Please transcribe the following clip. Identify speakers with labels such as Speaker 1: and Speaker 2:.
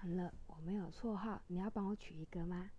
Speaker 1: 完了我没有绰号你要帮我取一个吗？